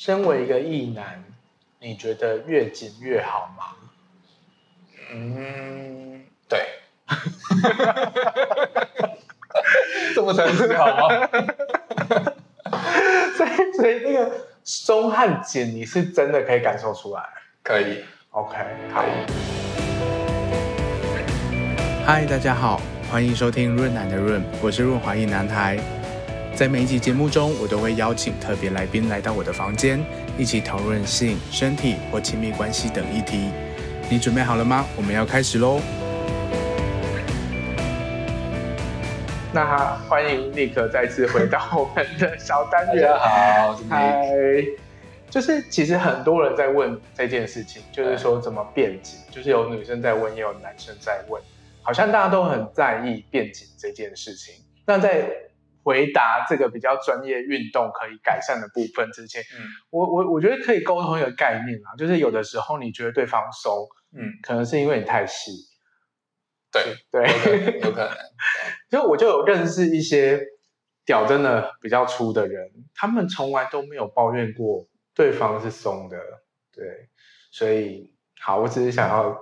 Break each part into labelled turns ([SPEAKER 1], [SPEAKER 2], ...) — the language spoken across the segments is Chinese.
[SPEAKER 1] 身为一个异男，你觉得越紧越好吗？
[SPEAKER 2] 嗯，对。这么诚实好吗？
[SPEAKER 1] 所以，所以那个松和紧，你是真的可以感受出来？
[SPEAKER 2] 可以
[SPEAKER 1] ，OK，可以。
[SPEAKER 3] 嗨，大家好，欢迎收听润男的润，我是润滑一男孩。在每一集节目中，我都会邀请特别来宾来到我的房间，一起讨论性、身体或亲密关系等议题。你准备好了吗？我们要开始喽！
[SPEAKER 1] 那欢迎立刻再次回到我们的小单元。
[SPEAKER 2] 大家好，
[SPEAKER 1] 嗨，就是其实很多人在问这件事情，就是说怎么变紧，就是有女生在问，也有男生在问，好像大家都很在意变紧这件事情。那在回答这个比较专业运动可以改善的部分之前，嗯，我我我觉得可以沟通一个概念啊，就是有的时候你觉得对方松，嗯，可能是因为你太细，
[SPEAKER 2] 对
[SPEAKER 1] 对，
[SPEAKER 2] 有可能。
[SPEAKER 1] 所以 我就有认识一些屌真的比较粗的人，他们从来都没有抱怨过对方是松的，对，所以好，我只是想要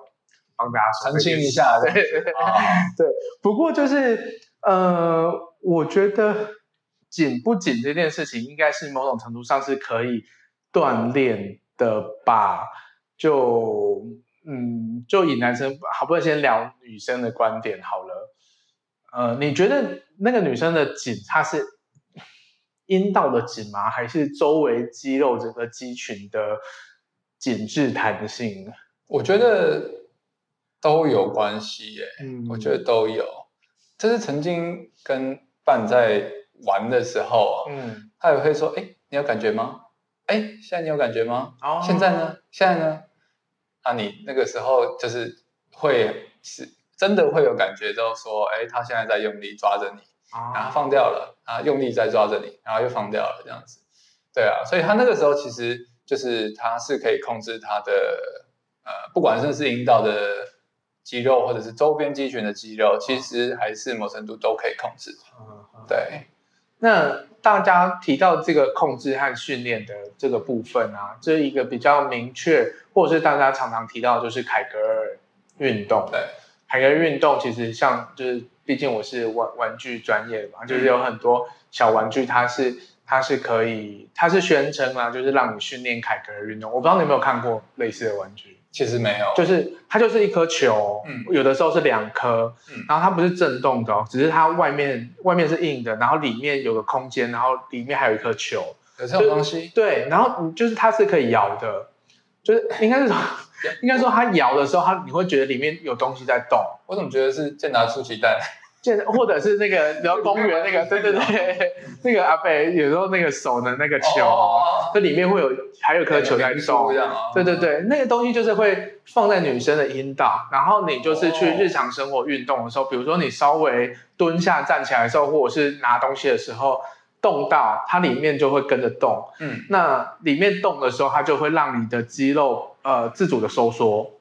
[SPEAKER 1] 帮大家
[SPEAKER 2] 澄清一下，对 对
[SPEAKER 1] 对，不过就是呃。我觉得紧不紧这件事情，应该是某种程度上是可以锻炼的吧？就嗯，就以男生，好不容易先聊女生的观点好了。呃，你觉得那个女生的紧，她是阴道的紧吗？还是周围肌肉整个肌群的紧致弹性？
[SPEAKER 2] 我觉得都有关系耶。嗯，我觉得都有。这是曾经跟伴在玩的时候，嗯，他也会说：“哎，你有感觉吗？哎，现在你有感觉吗？哦，现在呢？现在呢？啊，你那个时候就是会是真的会有感觉，就说：哎，他现在在用力抓着你，哦，然后放掉了，啊，用力在抓着你，然后又放掉了，这样子。对啊，所以他那个时候其实就是他是可以控制他的呃，不管是是引导的。”肌肉或者是周边肌群的肌肉，其实还是某程度都可以控制。对，
[SPEAKER 1] 那大家提到这个控制和训练的这个部分啊，这一个比较明确，或者是大家常常提到，就是凯格尔运动。对，凯格尔运动其实像就是，毕竟我是玩玩具专业的嘛，就是有很多小玩具，它是它是可以，它是宣称啊，就是让你训练凯格尔运动。我不知道你有没有看过类似的玩具。
[SPEAKER 2] 其实没有，
[SPEAKER 1] 就是它就是一颗球，嗯，有的时候是两颗，嗯，然后它不是震动的哦，只是它外面外面是硬的，然后里面有个空间，然后里面还有一颗球，
[SPEAKER 2] 有这种东西，
[SPEAKER 1] 对，然后就是它是可以摇的，就是应该是说，应该说它摇的时候，它你会觉得里面有东西在动，
[SPEAKER 2] 我怎么觉得是健达出奇蛋？
[SPEAKER 1] 或者是那个，然后公园那个，对对对，那个阿北有时候那个手的那个球，这里面会有还有颗球在动，对对对，那个东西就是会放在女生的阴道，然后你就是去日常生活运动的时候，比如说你稍微蹲下站起来的时候，或者是拿东西的时候动到它里面就会跟着动，嗯，那里面动的时候，它就会让你的肌肉呃自主的收缩，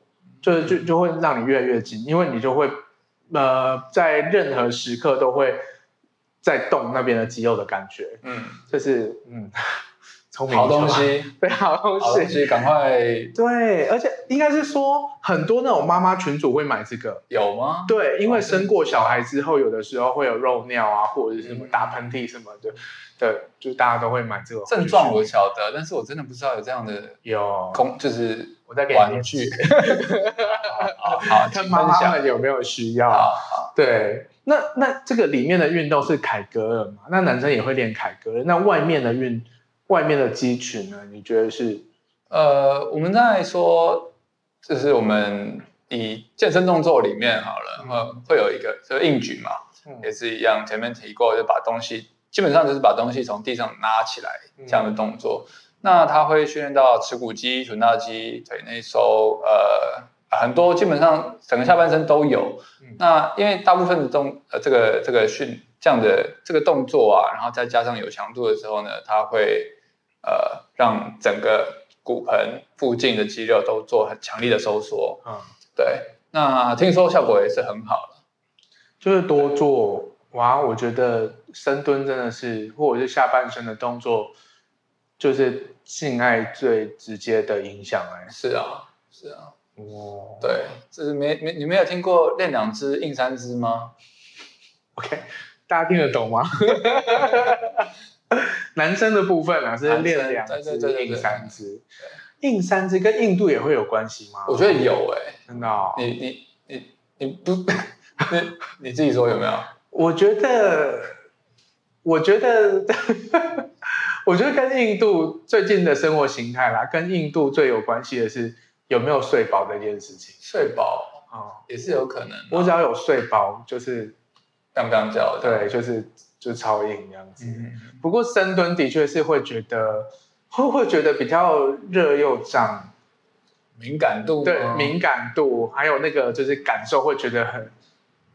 [SPEAKER 1] 就是就就会让你越来越紧，因为你就会。呃，在任何时刻都会在动那边的肌肉的感觉，嗯，就是嗯，聪明
[SPEAKER 2] 好东西，
[SPEAKER 1] 对，好东西，好东西，
[SPEAKER 2] 赶快。
[SPEAKER 1] 对，而且应该是说很多那种妈妈群主会买这个，
[SPEAKER 2] 有吗？
[SPEAKER 1] 对，因为生过小孩之后，有的时候会有漏尿啊，或者是什么打喷嚏什么的，对，就大家都会买这种
[SPEAKER 2] 症状，我晓得，但是我真的不知道有这样的
[SPEAKER 1] 有
[SPEAKER 2] 空，就是。
[SPEAKER 1] 我在给玩具，
[SPEAKER 2] 好，好，
[SPEAKER 1] 看妈妈们有没有需要。对，那那这个里面的运动是凯格尔嘛？那男生也会练凯格尔。那外面的运，外面的肌群呢？你觉得是？
[SPEAKER 2] 呃，我们在说，就是我们以健身动作里面好了，嗯、会有一个就是硬举嘛，嗯、也是一样。前面提过，就把东西，基本上就是把东西从地上拉起来这样的动作。嗯那它会训练到耻骨肌、臀大肌、腿内收，呃，很多基本上整个下半身都有。嗯、那因为大部分的动，呃，这个这个训这样的这个动作啊，然后再加上有强度的时候呢，它会呃让整个骨盆附近的肌肉都做很强力的收缩。嗯，对。那听说效果也是很好的，
[SPEAKER 1] 就是多做哇，我觉得深蹲真的是，或者是下半身的动作，就是。性爱最直接的影响哎。
[SPEAKER 2] 是啊，是啊。哦，对，这是没没你没有听过练两只硬三只吗
[SPEAKER 1] ？OK，大家听得懂吗？男生的部分啊，是练两只硬三只。硬三只跟硬度也会有关系吗？
[SPEAKER 2] 我觉得有哎、欸，
[SPEAKER 1] 真的、哦。
[SPEAKER 2] 你你你你不，你你自己说有没有？
[SPEAKER 1] 我觉得，我觉得，我觉得跟印度最近的生活形态啦，跟印度最有关系的是。有没有睡饱这件事情？
[SPEAKER 2] 睡饱啊，哦、也是有可能。
[SPEAKER 1] 我只要有睡饱，就是
[SPEAKER 2] 刚刚叫的，
[SPEAKER 1] 对，就是就超硬这样子。嗯、不过深蹲的确是会觉得会会觉得比较热又胀，
[SPEAKER 2] 敏感度
[SPEAKER 1] 对敏感度，还有那个就是感受会觉得很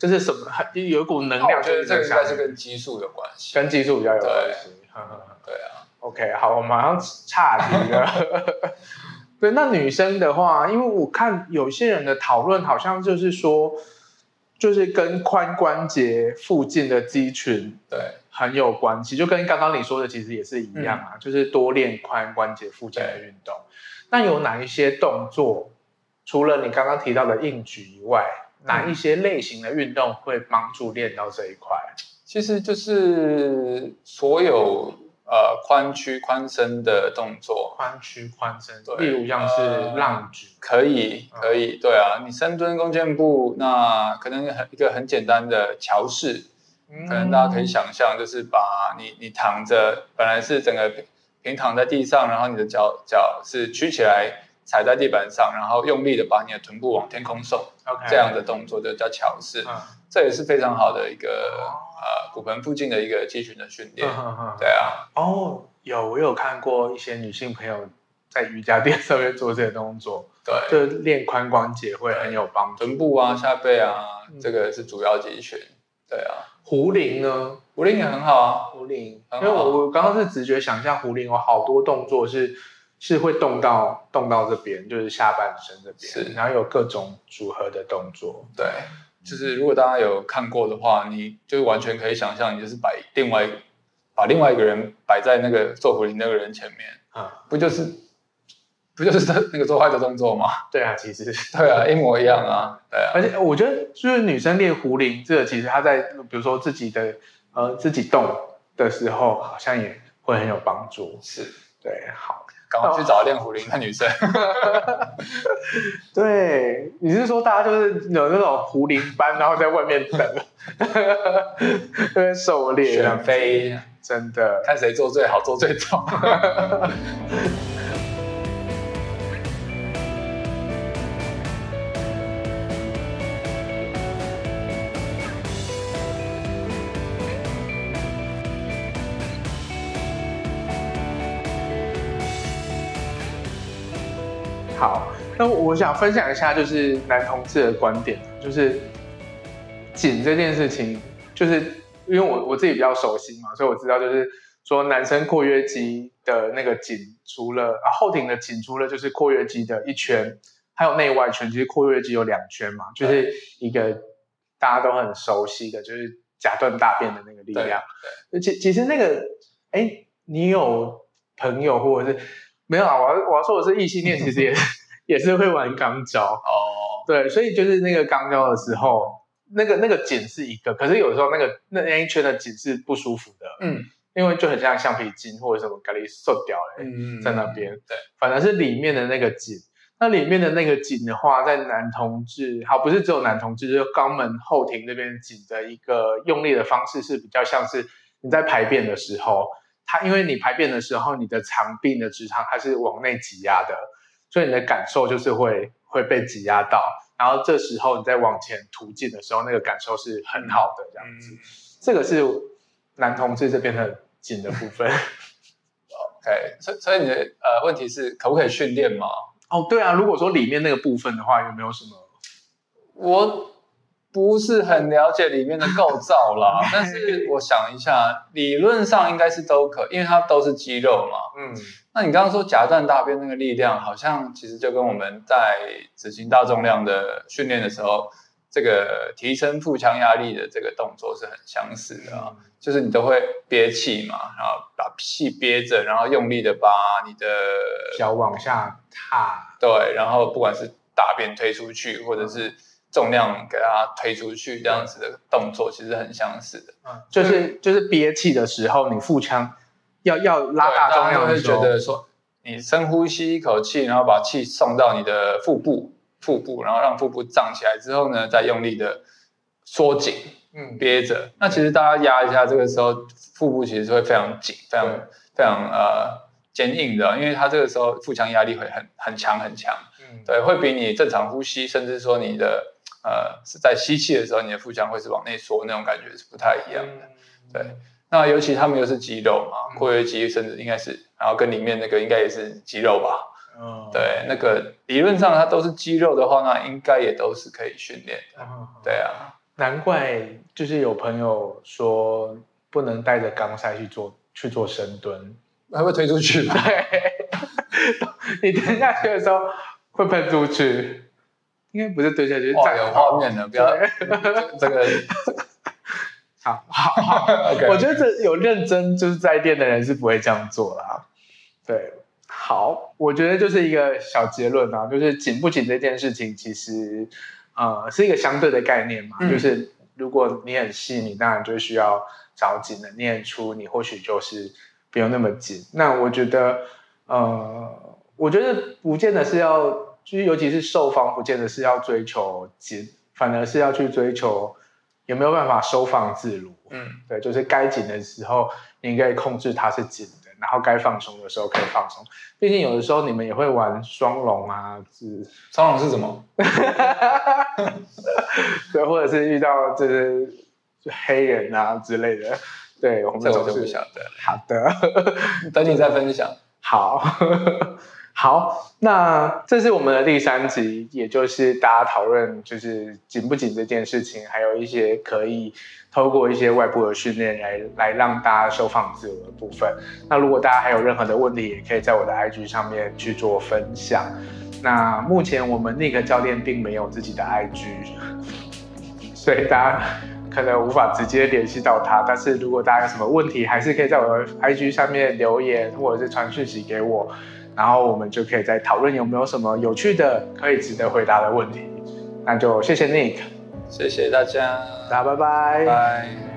[SPEAKER 1] 就是什么很有一股能量。
[SPEAKER 2] 我觉得这个应该是跟激素有关系，
[SPEAKER 1] 跟激素比较有关系。
[SPEAKER 2] 对，对啊。
[SPEAKER 1] OK，好，我马上岔题了。对，那女生的话，因为我看有些人的讨论好像就是说，就是跟髋关节附近的肌群对很有关系，就跟刚刚你说的其实也是一样啊，嗯、就是多练髋关节附近的运动。那有哪一些动作，除了你刚刚提到的硬举以外，嗯、哪一些类型的运动会帮助练到这一块？
[SPEAKER 2] 其实就是所有。呃，髋屈髋伸的动作，
[SPEAKER 1] 髋屈髋伸，对，例如像是浪举，
[SPEAKER 2] 呃、可以，可以，对啊，你深蹲弓箭步，那可能很一个很简单的桥式，嗯、可能大家可以想象，就是把你你躺着，本来是整个平平躺在地上，然后你的脚脚是曲起来踩在地板上，然后用力的把你的臀部往天空送，Okay. 这样的动作就叫桥式，嗯、这也是非常好的一个。呃，骨盆附近的一个肌群的训练，嗯嗯、对啊。
[SPEAKER 1] 哦，有我有看过一些女性朋友在瑜伽垫上面做这些动作，
[SPEAKER 2] 对，
[SPEAKER 1] 就练髋关节会很有帮助。
[SPEAKER 2] 臀部啊，下背啊，嗯、这个是主要肌群。对啊。
[SPEAKER 1] 壶铃呢？
[SPEAKER 2] 壶铃也很好啊，
[SPEAKER 1] 壶铃。因为我我刚刚是直觉想象壶铃有好多动作是是会动到动到这边，就是下半身这边，是然后有各种组合的动作，
[SPEAKER 2] 对。就是如果大家有看过的话，你就完全可以想象，你就是摆另外把另外一个人摆在那个做壶铃那个人前面啊，不就是不就是他那个做坏的动作吗？
[SPEAKER 1] 对啊，其实
[SPEAKER 2] 对啊，一模一样啊，对啊。
[SPEAKER 1] 而且我觉得，就是女生练壶铃，这个其实她在比如说自己的呃自己动的时候，好像也会很有帮助。
[SPEAKER 2] 是，
[SPEAKER 1] 对，好。
[SPEAKER 2] 赶快去找练胡林的女生。
[SPEAKER 1] 对，你是说大家就是有那种胡林班，然后在外面等，狩猎、
[SPEAKER 2] 选妃，
[SPEAKER 1] 真的
[SPEAKER 2] 看谁做最好，做最重。
[SPEAKER 1] 好，那我想分享一下，就是男同志的观点，就是紧这件事情，就是因为我我自己比较熟悉嘛，所以我知道，就是说男生括约肌的那个紧，除了啊后庭的紧，除了就是括约肌的一圈，还有内外圈，其实括约肌有两圈嘛，就是一个大家都很熟悉的，就是夹断大便的那个力量。对，其其实那个，哎，你有朋友或者是？没有啊，我要我要说我是异性恋，其实也也是会玩肛交。哦。对，所以就是那个肛交的时候，那个那个紧是一个，可是有时候那个那那一圈的紧是不舒服的，嗯，因为就很像橡皮筋或者什么咖喱瘦掉嘞，嗯，在那边，对，反而是里面的那个紧，那里面的那个紧的话，在男同志，好，不是只有男同志，就是肛门后庭这边紧的一个用力的方式是比较像是你在排便的时候。它因为你排便的时候，你的肠壁的直肠它是往内挤压的，所以你的感受就是会会被挤压到，然后这时候你再往前突进的时候，那个感受是很好的这样子。嗯、这个是男同志这边的紧的部分。
[SPEAKER 2] OK，所以所以你的呃问题是可不可以训练吗？
[SPEAKER 1] 哦，对啊，如果说里面那个部分的话，有没有什么？
[SPEAKER 2] 我。不是很了解里面的构造啦，但是我想一下，理论上应该是都可，因为它都是肌肉嘛。嗯，那你刚刚说夹断大便那个力量，好像其实就跟我们在执行大重量的训练的时候，这个提升腹腔压力的这个动作是很相似的啊，就是你都会憋气嘛，然后把气憋着，然后用力的把你的
[SPEAKER 1] 脚往下踏，
[SPEAKER 2] 对，然后不管是大便推出去，或者是重量给它推出去，这样子的动作其实很相似的，
[SPEAKER 1] 嗯，就是就是憋气的时候，你腹腔要要拉大重量的时候，
[SPEAKER 2] 会觉得说你深呼吸一口气，然后把气送到你的腹部。腹部，然后让腹部胀起来之后呢，再用力的缩紧，嗯，憋着。那其实大家压一下，这个时候腹部其实是会非常紧，非常非常呃坚硬的，因为它这个时候腹腔压力会很很强很强，嗯，对，会比你正常呼吸，甚至说你的呃是在吸气的时候，你的腹腔会是往内缩，那种感觉是不太一样的，对。那尤其他们又是肌肉嘛，括约肌甚至应该是，然后跟里面那个应该也是肌肉吧。Oh. 对，那个理论上它都是肌肉的话，那应该也都是可以训练的。Oh. 对啊，
[SPEAKER 1] 难怪就是有朋友说不能带着钢塞去做去做深蹲，
[SPEAKER 2] 还会推出去。
[SPEAKER 1] 对，你蹲下去的时候会喷出去，应该不是蹲下去，
[SPEAKER 2] 哇，有画面的，不要 这个。
[SPEAKER 1] 好好好.我觉得这有认真就是在练的人是不会这样做啦。对。好，我觉得就是一个小结论啊，就是紧不紧这件事情，其实呃是一个相对的概念嘛。嗯、就是如果你很细，你当然就需要找紧的；你很粗，你或许就是不用那么紧。那我觉得，呃，我觉得不见得是要，就是尤其是受方，不见得是要追求紧，反而是要去追求有没有办法收放自如。嗯，对，就是该紧的时候，你可以控制它是紧的。然后该放松的时候可以放松，毕竟有的时候你们也会玩双龙啊，是
[SPEAKER 2] 双龙是什么？
[SPEAKER 1] 对，或者是遇到就是黑人啊之类的，对，我们这种
[SPEAKER 2] 就不晓得。
[SPEAKER 1] 好的，
[SPEAKER 2] 等你再分享。
[SPEAKER 1] 好。好，那这是我们的第三集，也就是大家讨论就是紧不紧这件事情，还有一些可以透过一些外部的训练来来让大家收放自如的部分。那如果大家还有任何的问题，也可以在我的 IG 上面去做分享。那目前我们 Nick 教练并没有自己的 IG，所以大家可能无法直接联系到他。但是如果大家有什么问题，还是可以在我的 IG 上面留言，或者是传讯息给我。然后我们就可以再讨论有没有什么有趣的、可以值得回答的问题。那就谢谢 Nick，
[SPEAKER 2] 谢谢大家，
[SPEAKER 1] 大家拜拜，
[SPEAKER 2] 拜。